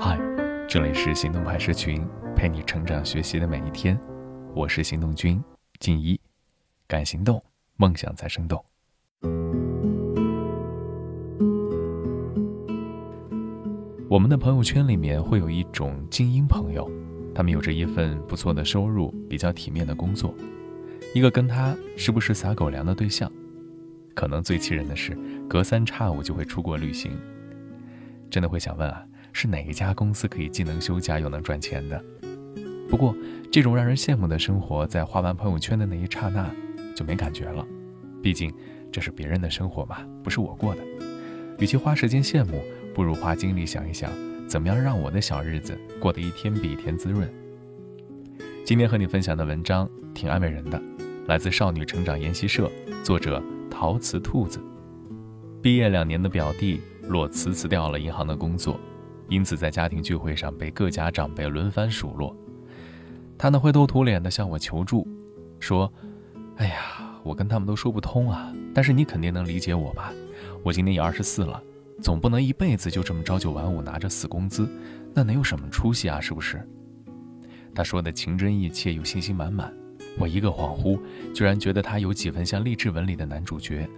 嗨，这里是行动派社群，陪你成长学习的每一天。我是行动君静一，敢行动，梦想才生动。我们的朋友圈里面会有一种精英朋友，他们有着一份不错的收入，比较体面的工作，一个跟他时不时撒狗粮的对象。可能最气人的是，隔三差五就会出国旅行。真的会想问啊，是哪一家公司可以既能休假又能赚钱的？不过，这种让人羡慕的生活，在花完朋友圈的那一刹那就没感觉了。毕竟，这是别人的生活嘛，不是我过的。与其花时间羡慕，不如花精力想一想，怎么样让我的小日子过得一天比一天滋润。今天和你分享的文章挺安慰人的，来自少女成长研习社，作者。陶瓷兔子毕业两年的表弟裸辞辞掉了银行的工作，因此在家庭聚会上被各家长辈轮番数落。他呢灰头土脸的向我求助，说：“哎呀，我跟他们都说不通啊，但是你肯定能理解我吧？我今年也二十四了，总不能一辈子就这么朝九晚五拿着死工资，那能有什么出息啊？是不是？”他说的情真意切又信心满满。我一个恍惚，居然觉得他有几分像励志文里的男主角，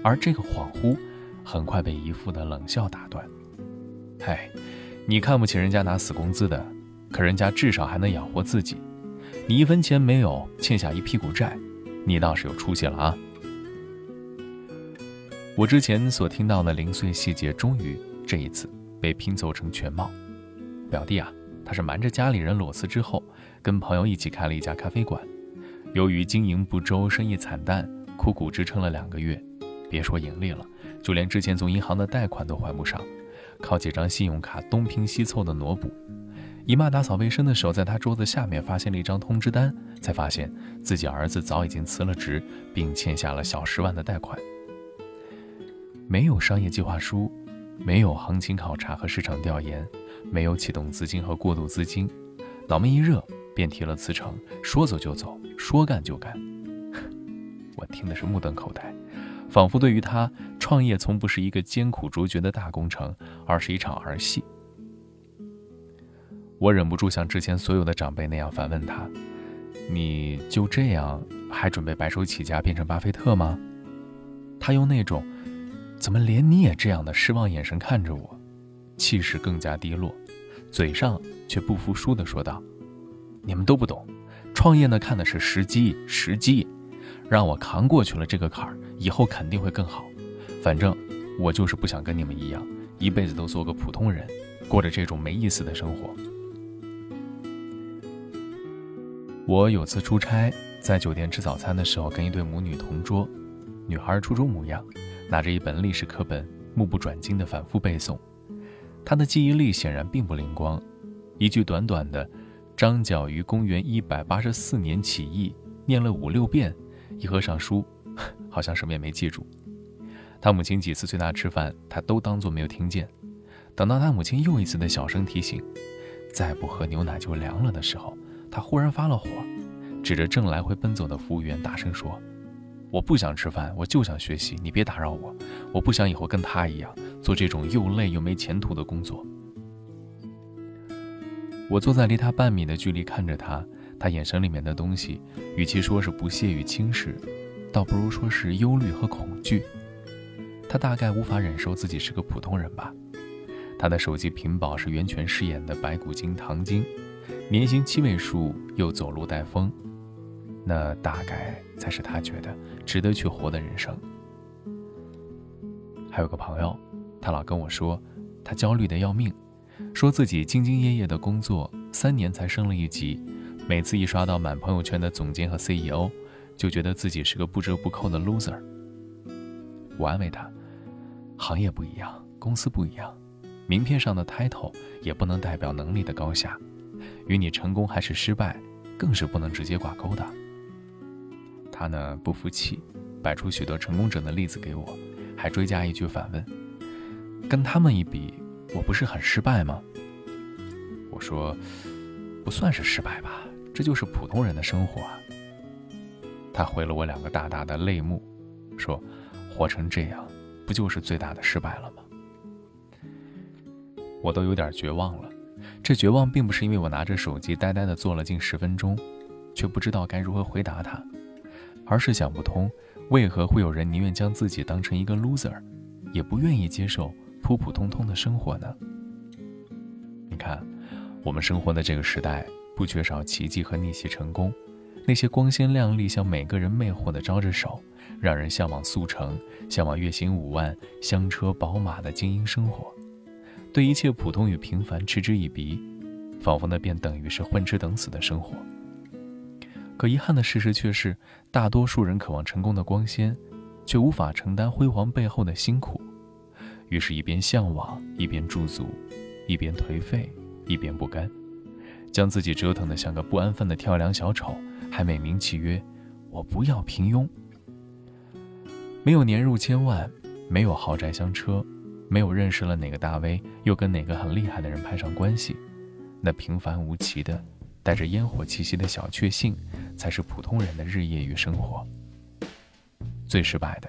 而这个恍惚，很快被姨父的冷笑打断。嗨，你看不起人家拿死工资的，可人家至少还能养活自己，你一分钱没有，欠下一屁股债，你倒是有出息了啊！我之前所听到的零碎细节，终于这一次被拼凑成全貌。表弟啊，他是瞒着家里人裸辞之后，跟朋友一起开了一家咖啡馆。由于经营不周，生意惨淡，苦苦支撑了两个月，别说盈利了，就连之前从银行的贷款都还不上，靠几张信用卡东拼西凑的挪补。姨妈打扫卫生的时候，在他桌子下面发现了一张通知单，才发现自己儿子早已经辞了职，并欠下了小十万的贷款。没有商业计划书，没有行情考察和市场调研，没有启动资金和过渡资金，脑门一热。便提了辞呈，说走就走，说干就干。我听的是目瞪口呆，仿佛对于他创业从不是一个艰苦卓绝的大工程，而是一场儿戏。我忍不住像之前所有的长辈那样反问他：“你就这样还准备白手起家变成巴菲特吗？”他用那种“怎么连你也这样的”失望眼神看着我，气势更加低落，嘴上却不服输地说道。你们都不懂，创业呢看的是时机，时机，让我扛过去了这个坎儿，以后肯定会更好。反正我就是不想跟你们一样，一辈子都做个普通人，过着这种没意思的生活。我有次出差，在酒店吃早餐的时候，跟一对母女同桌，女孩初中模样，拿着一本历史课本，目不转睛地反复背诵。她的记忆力显然并不灵光，一句短短的。张角于公元一百八十四年起义，念了五六遍，一合上书，好像什么也没记住。他母亲几次催他吃饭，他都当作没有听见。等到他母亲又一次的小声提醒，再不喝牛奶就凉了的时候，他忽然发了火，指着正来回奔走的服务员大声说：“我不想吃饭，我就想学习，你别打扰我。我不想以后跟他一样，做这种又累又没前途的工作。”我坐在离他半米的距离看着他，他眼神里面的东西，与其说是不屑与轻视，倒不如说是忧虑和恐惧。他大概无法忍受自己是个普通人吧。他的手机屏保是袁泉饰演的白骨精唐晶，年薪七位数又走路带风，那大概才是他觉得值得去活的人生。还有个朋友，他老跟我说，他焦虑的要命。说自己兢兢业业的工作三年才升了一级，每次一刷到满朋友圈的总监和 CEO，就觉得自己是个不折不扣的 loser。我安慰他，行业不一样，公司不一样，名片上的 title 也不能代表能力的高下，与你成功还是失败，更是不能直接挂钩的。他呢不服气，摆出许多成功者的例子给我，还追加一句反问：跟他们一比。我不是很失败吗？我说，不算是失败吧，这就是普通人的生活啊。他回了我两个大大的泪目，说：“活成这样，不就是最大的失败了吗？”我都有点绝望了。这绝望并不是因为我拿着手机呆呆地坐了近十分钟，却不知道该如何回答他，而是想不通为何会有人宁愿将自己当成一个 loser，也不愿意接受普普通通的生活呢？你看，我们生活的这个时代不缺少奇迹和逆袭成功，那些光鲜亮丽、向每个人魅惑的招着手，让人向往速成、向往月薪五万、香车宝马的精英生活。对一切普通与平凡嗤之以鼻，仿佛那便等于是混吃等死的生活。可遗憾的事实却是，大多数人渴望成功的光鲜，却无法承担辉煌背后的辛苦，于是，一边向往，一边驻足，一边颓废，一边不甘，将自己折腾得像个不安分的跳梁小丑，还美名其曰：“我不要平庸。”没有年入千万，没有豪宅香车。没有认识了哪个大 V，又跟哪个很厉害的人攀上关系，那平凡无奇的、带着烟火气息的小确幸，才是普通人的日夜与生活。最失败的，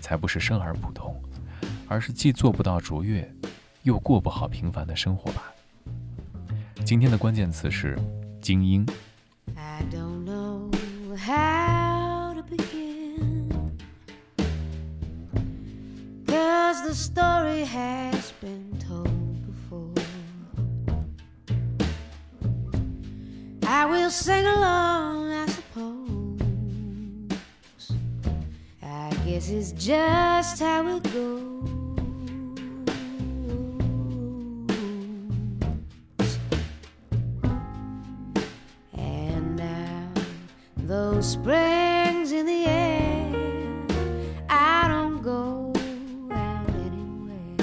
才不是生而普通，而是既做不到卓越，又过不好平凡的生活吧。今天的关键词是精英。the story has been told before. I will sing along, I suppose. I guess it's just how it goes. Springs in the air. I don't go out anywhere.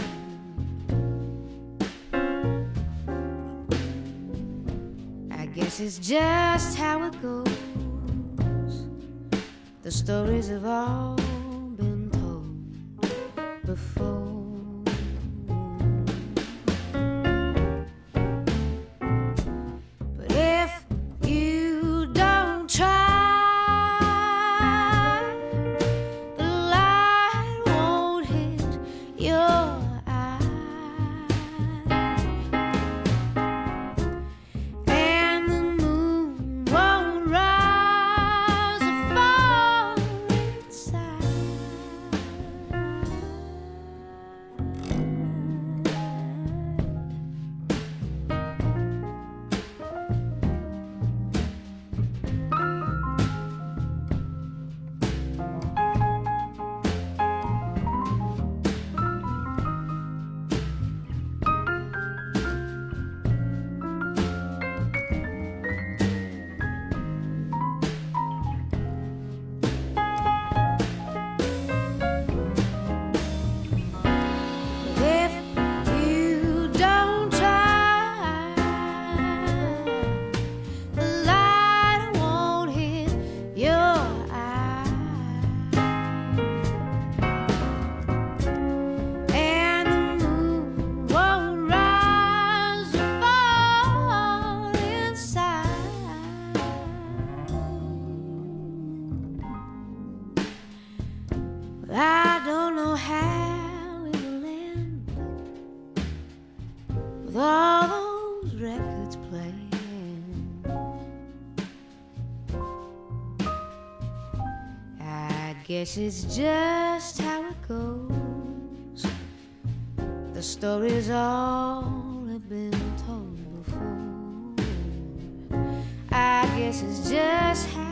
I guess it's just how it goes. The stories have all been told before. I don't know how it will end with all those records playing. I guess it's just how it goes. The stories all have been told before. I guess it's just how.